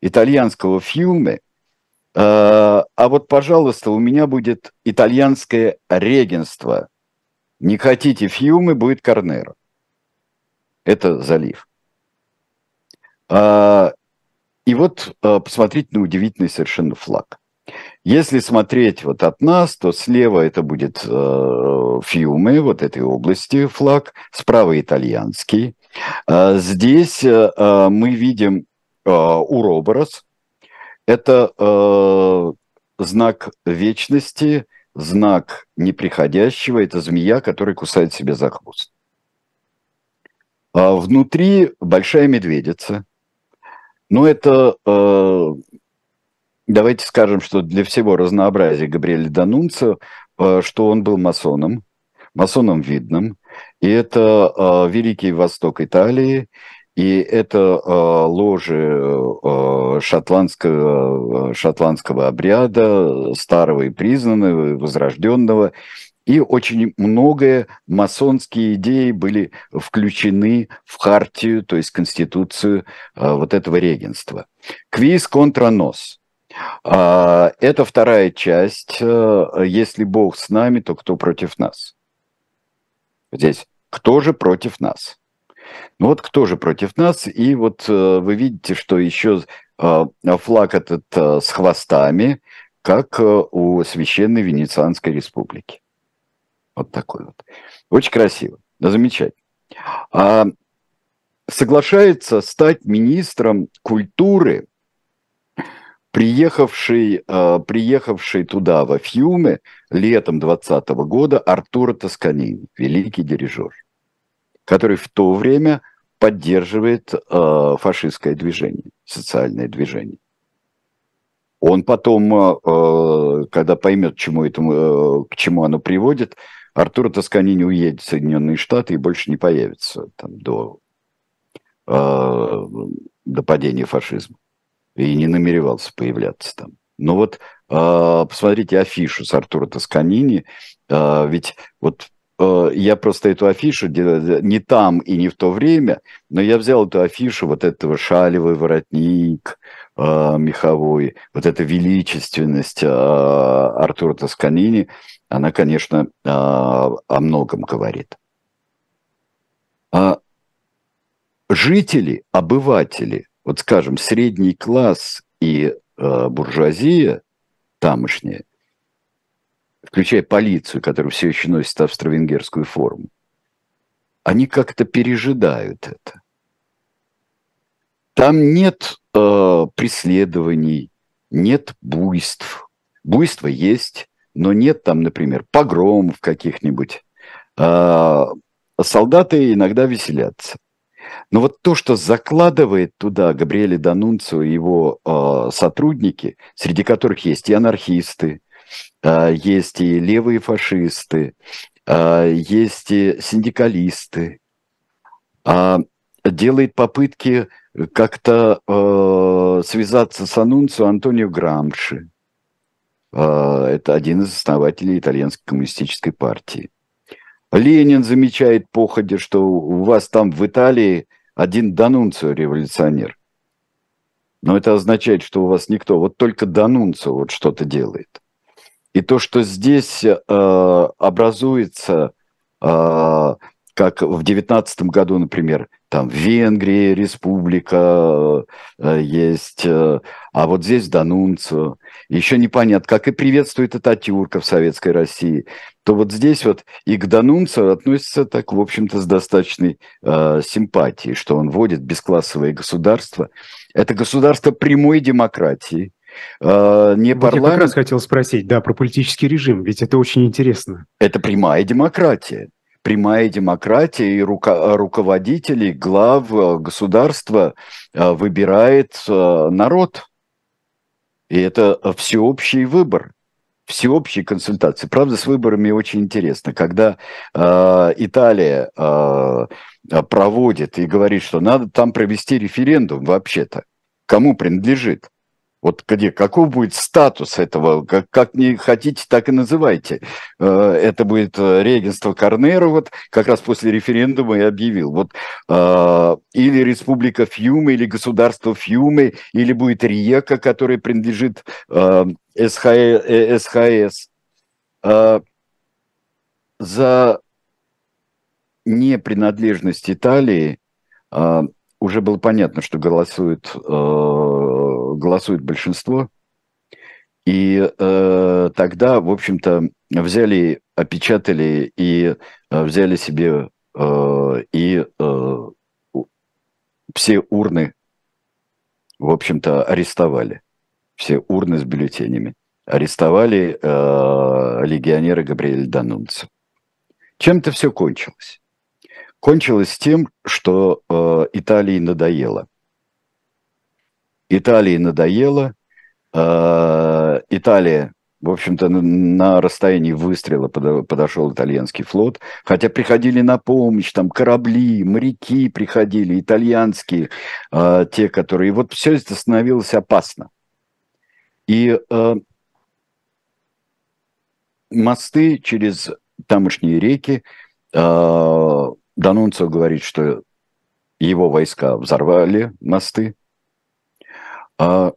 итальянского фьюме, э, а вот, пожалуйста, у меня будет итальянское регенство. Не хотите фьюмы, будет Корнеро. Это залив. А, и вот э, посмотрите на удивительный совершенно флаг. Если смотреть вот от нас, то слева это будет э, вот этой области флаг, справа итальянский. Э, здесь э, э мы видим Уроборос. Это знак вечности, знак неприходящего. Это змея, которая кусает себе за хвост. А внутри большая медведица – ну, это э, давайте скажем, что для всего разнообразия Габриэля Данунцио, э, что он был масоном, масоном видным, и это э, Великий Восток Италии, и это ложи шотландского, шотландского обряда, старого и признанного, возрожденного. И очень многое масонские идеи были включены в хартию, то есть конституцию э, вот этого регенства. Квиз контра нос. А, это вторая часть. Э, Если Бог с нами, то кто против нас? Здесь кто же против нас? Ну вот кто же против нас? И вот э, вы видите, что еще флаг этот с хвостами, как у Священной Венецианской Республики. Вот такой вот. Очень красиво. Да, замечательно. А, соглашается стать министром культуры, приехавший, а, приехавший туда, во Фьюме, летом 20 года Артура Тосканини, великий дирижер, который в то время поддерживает а, фашистское движение, социальное движение. Он потом, а, когда поймет, чему этому, к чему оно приводит, Артур Тосканини уедет в Соединенные Штаты и больше не появится там, до, э, до падения фашизма. И не намеревался появляться там. Но вот э, посмотрите афишу с Артура Тосканини. Э, ведь вот я просто эту афишу не там и не в то время, но я взял эту афишу вот этого шалевый воротник, э, меховой, вот эта величественность э, Артура Тосканини – она, конечно, а, о многом говорит. А жители, обыватели, вот скажем, средний класс и а, буржуазия тамошняя, включая полицию, которая все еще носит австро-венгерскую форму, они как-то пережидают это. Там нет э, преследований, нет буйств. Буйство есть, но нет там, например, погромов каких-нибудь. А, солдаты иногда веселятся. Но вот то, что закладывает туда Габриэле Данунцио и его э, сотрудники, среди которых есть и анархисты, э, есть и левые фашисты, э, есть и синдикалисты, э, делает попытки как-то э, связаться с Анунцио Антонио Грамши, а, это один из основателей итальянской коммунистической партии. Ленин замечает походе, что у вас там в Италии один Данунцио революционер. Но это означает, что у вас никто, вот только Данунцио вот что-то делает. И то, что здесь э, образуется, э, как в 19 году, например, там в Венгрии республика э, есть, а вот здесь Данунцио. Еще непонятно, как и приветствует Ататюрка в Советской России, то вот здесь вот и к Данунцио относится так, в общем-то, с достаточной э, симпатией, что он вводит бесклассовое государство. Это государство прямой демократии, не вот парламент... Я как раз хотел спросить, да, про политический режим, ведь это очень интересно. Это прямая демократия прямая демократия и руко- руководителей, глав э, государства э, выбирает э, народ. И это всеобщий выбор, всеобщие консультации. Правда, с выборами очень интересно. Когда э, Италия э, проводит и говорит, что надо там провести референдум вообще-то, кому принадлежит, вот где, каков будет статус этого, как, как не хотите, так и называйте. Э, это будет э, регенство Корнера, вот как раз после референдума и объявил. Вот, э, или Республика Фьюме, или государство Фьюме, или будет Риека, которая принадлежит СХС. За непринадлежность Италии уже было понятно, что голосует голосует большинство. И э, тогда, в общем-то, взяли, опечатали и э, взяли себе э, и э, все урны, в общем-то, арестовали. Все урны с бюллетенями. Арестовали э, легионера Габриэль Данунца. Чем-то все кончилось. Кончилось тем, что э, Италии надоело – Италии надоело, Италия в общем-то, на расстоянии выстрела подошел итальянский флот, хотя приходили на помощь, там корабли, моряки приходили, итальянские, э, те, которые... Вот все это становилось опасно. И э, мосты через тамошние реки, э, Данунцо говорит, что его войска взорвали мосты, э,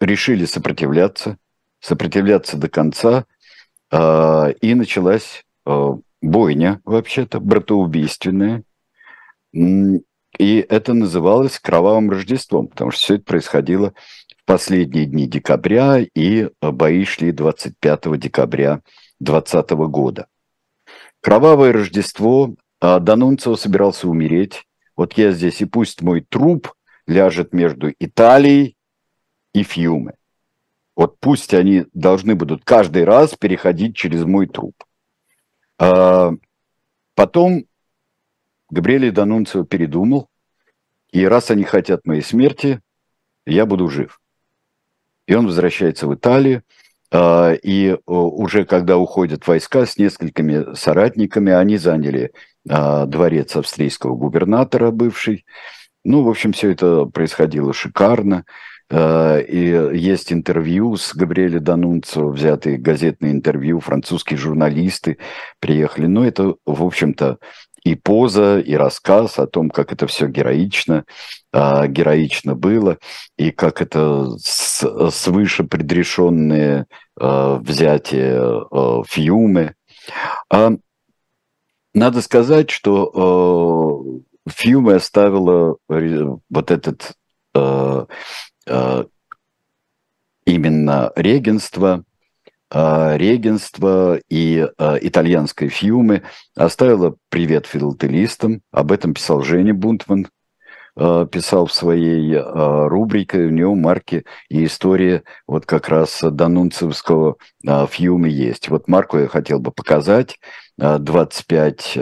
решили сопротивляться – сопротивляться до конца, а, и началась а, бойня, вообще-то, братоубийственная. И это называлось Кровавым Рождеством, потому что все это происходило в последние дни декабря, и бои шли 25 декабря 2020 года. Кровавое Рождество, а, Данунцево собирался умереть. Вот я здесь, и пусть мой труп ляжет между Италией и Фьюме. Вот пусть они должны будут каждый раз переходить через мой труп. А потом Габриэль Данунцио передумал, и раз они хотят моей смерти, я буду жив. И он возвращается в Италию, а, и уже когда уходят войска с несколькими соратниками, они заняли а, дворец австрийского губернатора бывший. Ну, в общем, все это происходило шикарно. Э, и есть интервью с Габриэлем Данунцо, взятые газетные интервью, французские журналисты приехали. Но ну, это, в общем-то, и поза, и рассказ о том, как это все героично, а, героично было, и как это свыше предрешенные взятие а, Фьюмы. А, надо сказать, что а, Фьюме оставила вот этот Э, именно регенство, э, регенство и э, итальянской фьюмы оставила привет филателистам. Об этом писал Женя Бунтман, писал в своей рубрике, у него марки и история вот как раз Данунцевского фьюмы есть. Вот марку я хотел бы показать. 25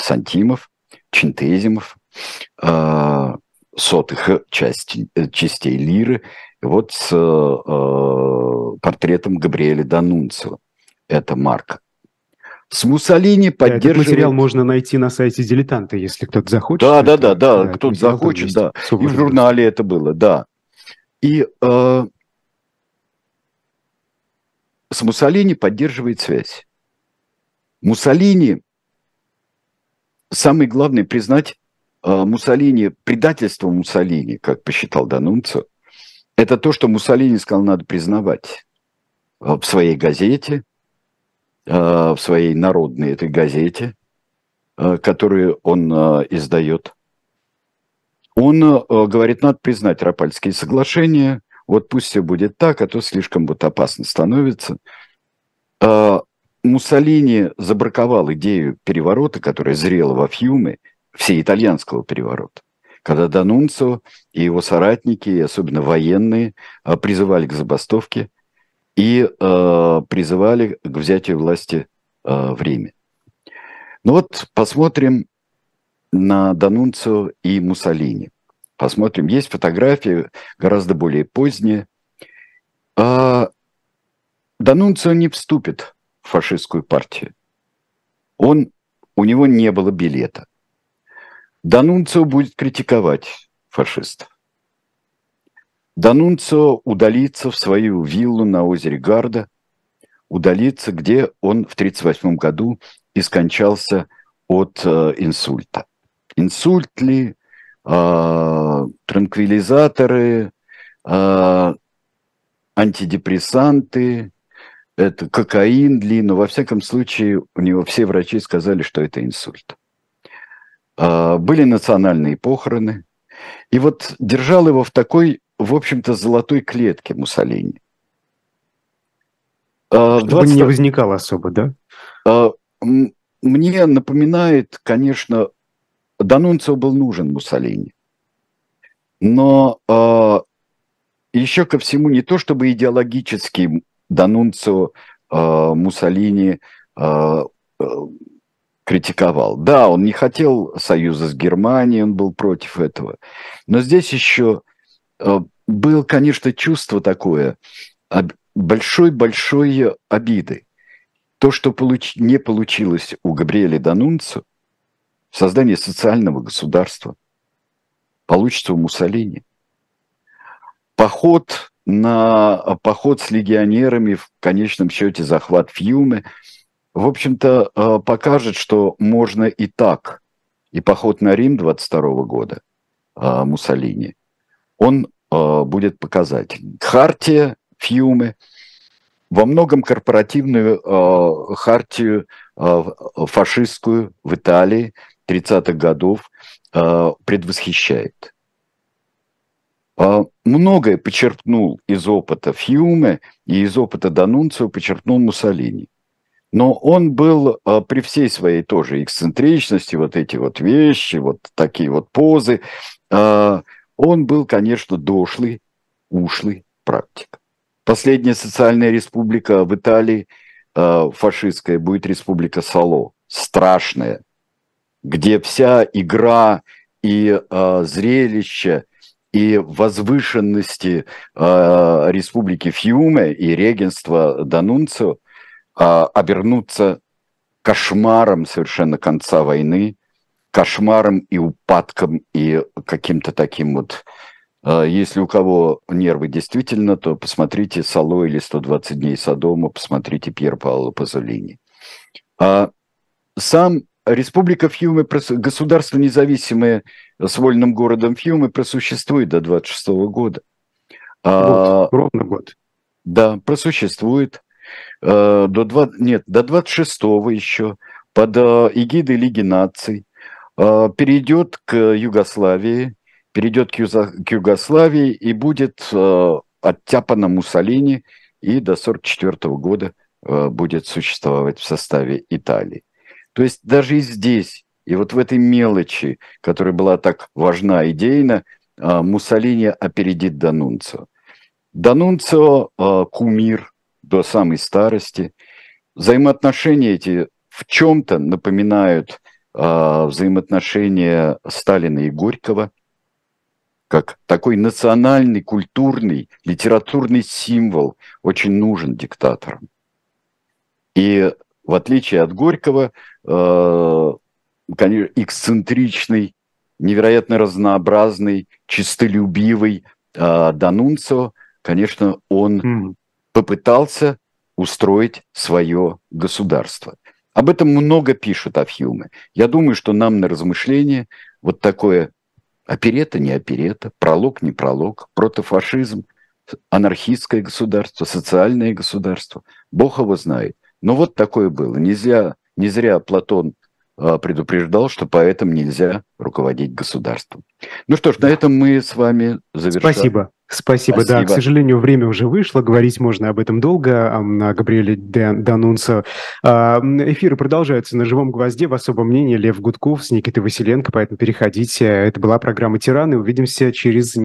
сантимов, чинтезимов, сотых части, э, частей лиры, вот с э, портретом Габриэля Данунцио. Это марка. С Муссолини поддерживает... Этот материал можно найти на сайте «Дилетанта», если кто-то захочет. Да, да, да, да, да кто-то захочет, да. И в журнале это было, да. И э, с Муссолини поддерживает связь. Муссолини, самый главный признать Э, Муссолини, предательство Муссолини, как посчитал Данунцо, это то, что Муссолини сказал, надо признавать э, в своей газете, э, в своей народной этой газете, которую он издает. Он говорит, надо признать Рапальские соглашения, вот пусть все будет так, а то слишком вот опасно становится. Муссолини забраковал идею переворота, которая зрела во Фьюме, всеитальянского переворота, когда Данунцо и его соратники, особенно военные, а, призывали к забастовке и э, призывали к взятию власти э, в Риме. Ну вот посмотрим на Данунцо и Муссолини. Посмотрим, есть фотографии гораздо более поздние. А Данунцо не вступит в фашистскую партию. Он, у него не было билета. Данунцио будет критиковать фашистов. Данунцио удалится в свою виллу на озере Гарда, удалится, где он в 1938 году и скончался от э, инсульта. Инсульт ли, э, транквилизаторы, э, антидепрессанты, это кокаин ли, но во всяком случае у него все врачи сказали, что это инсульт. А, были национальные похороны. И вот держал его в такой, в общем-то, золотой клетке Муссолини. А, Чтобы 20... не возникало особо, да? А, мне напоминает, конечно, Данунцио был нужен Муссолини. Но еще ко всему не то, чтобы идеологически Данунцио Муссолини критиковал. Да, он не хотел союза с Германией, он был против этого. Но здесь еще э, было, конечно, чувство такое большой-большой обиды. То, что получ... не получилось у Габриэля Данунцу, создание социального государства, получится у Муссолини. Поход на поход с легионерами, в конечном счете захват Фьюме, в общем-то, э, покажет, что можно и так. И поход на Рим 22 года э, Муссолини, он э, будет показательным. Хартия Фьюме, во многом корпоративную хартию фашистскую в Италии 30-х годов предвосхищает. Многое почерпнул из опыта Фьюме и из опыта Данунцио почерпнул Муссолини. Но он был а, при всей своей тоже эксцентричности, вот эти вот вещи, вот такие вот позы, а, он был, конечно, дошлый, ушлый практик. Последняя социальная республика в Италии, фашистская, будет республика Сало, страшная, где вся игра и зрелище – и возвышенности республики Фьюме и регенства Данунцио обернуться кошмаром совершенно конца войны, кошмаром и упадком, и каким-то таким вот... Э, если у кого нервы действительно, то посмотрите «Сало» или «120 дней Содома», посмотрите Пьер Паоло Пазолини. А сам Республика Фьюме, государство независимое с вольным городом Фьюме просуществует до 26 года. А, год, а, ровно год. Да, просуществует. А, до 2, нет, до 26 еще под а, эгидой Лиги наций. А, перейдет к Югославии, перейдет к, Югославии и будет а, оттяпана Муссолини и до 1944 года будет существовать в составе Италии. То есть даже и здесь, и вот в этой мелочи, которая была так важна идейно, Муссолини опередит Данунцио. Данунцио кумир до самой старости. Взаимоотношения эти в чем-то напоминают а, взаимоотношения Сталина и Горького, как такой национальный, культурный, литературный символ очень нужен диктаторам. И в отличие от Горького, э, конечно, эксцентричный, невероятно разнообразный, чистолюбивый э, Данунцо, конечно, он. Попытался устроить свое государство. Об этом много пишут о Фьюме. Я думаю, что нам на размышление вот такое оперета, не оперета, пролог, не пролог, протофашизм, анархистское государство, социальное государство. Бог его знает – но вот такое было. Нельзя, не зря Платон предупреждал, что поэтому нельзя руководить государством. Ну что ж, на этом мы с вами завершаем. Спасибо. Спасибо, Спасибо, да. К сожалению, время уже вышло, говорить можно об этом долго, о Габриэле Данунцо. А, эфиры продолжаются на «Живом гвозде», в особом мнении Лев Гудков с Никитой Василенко, поэтому переходите. Это была программа «Тираны». Увидимся через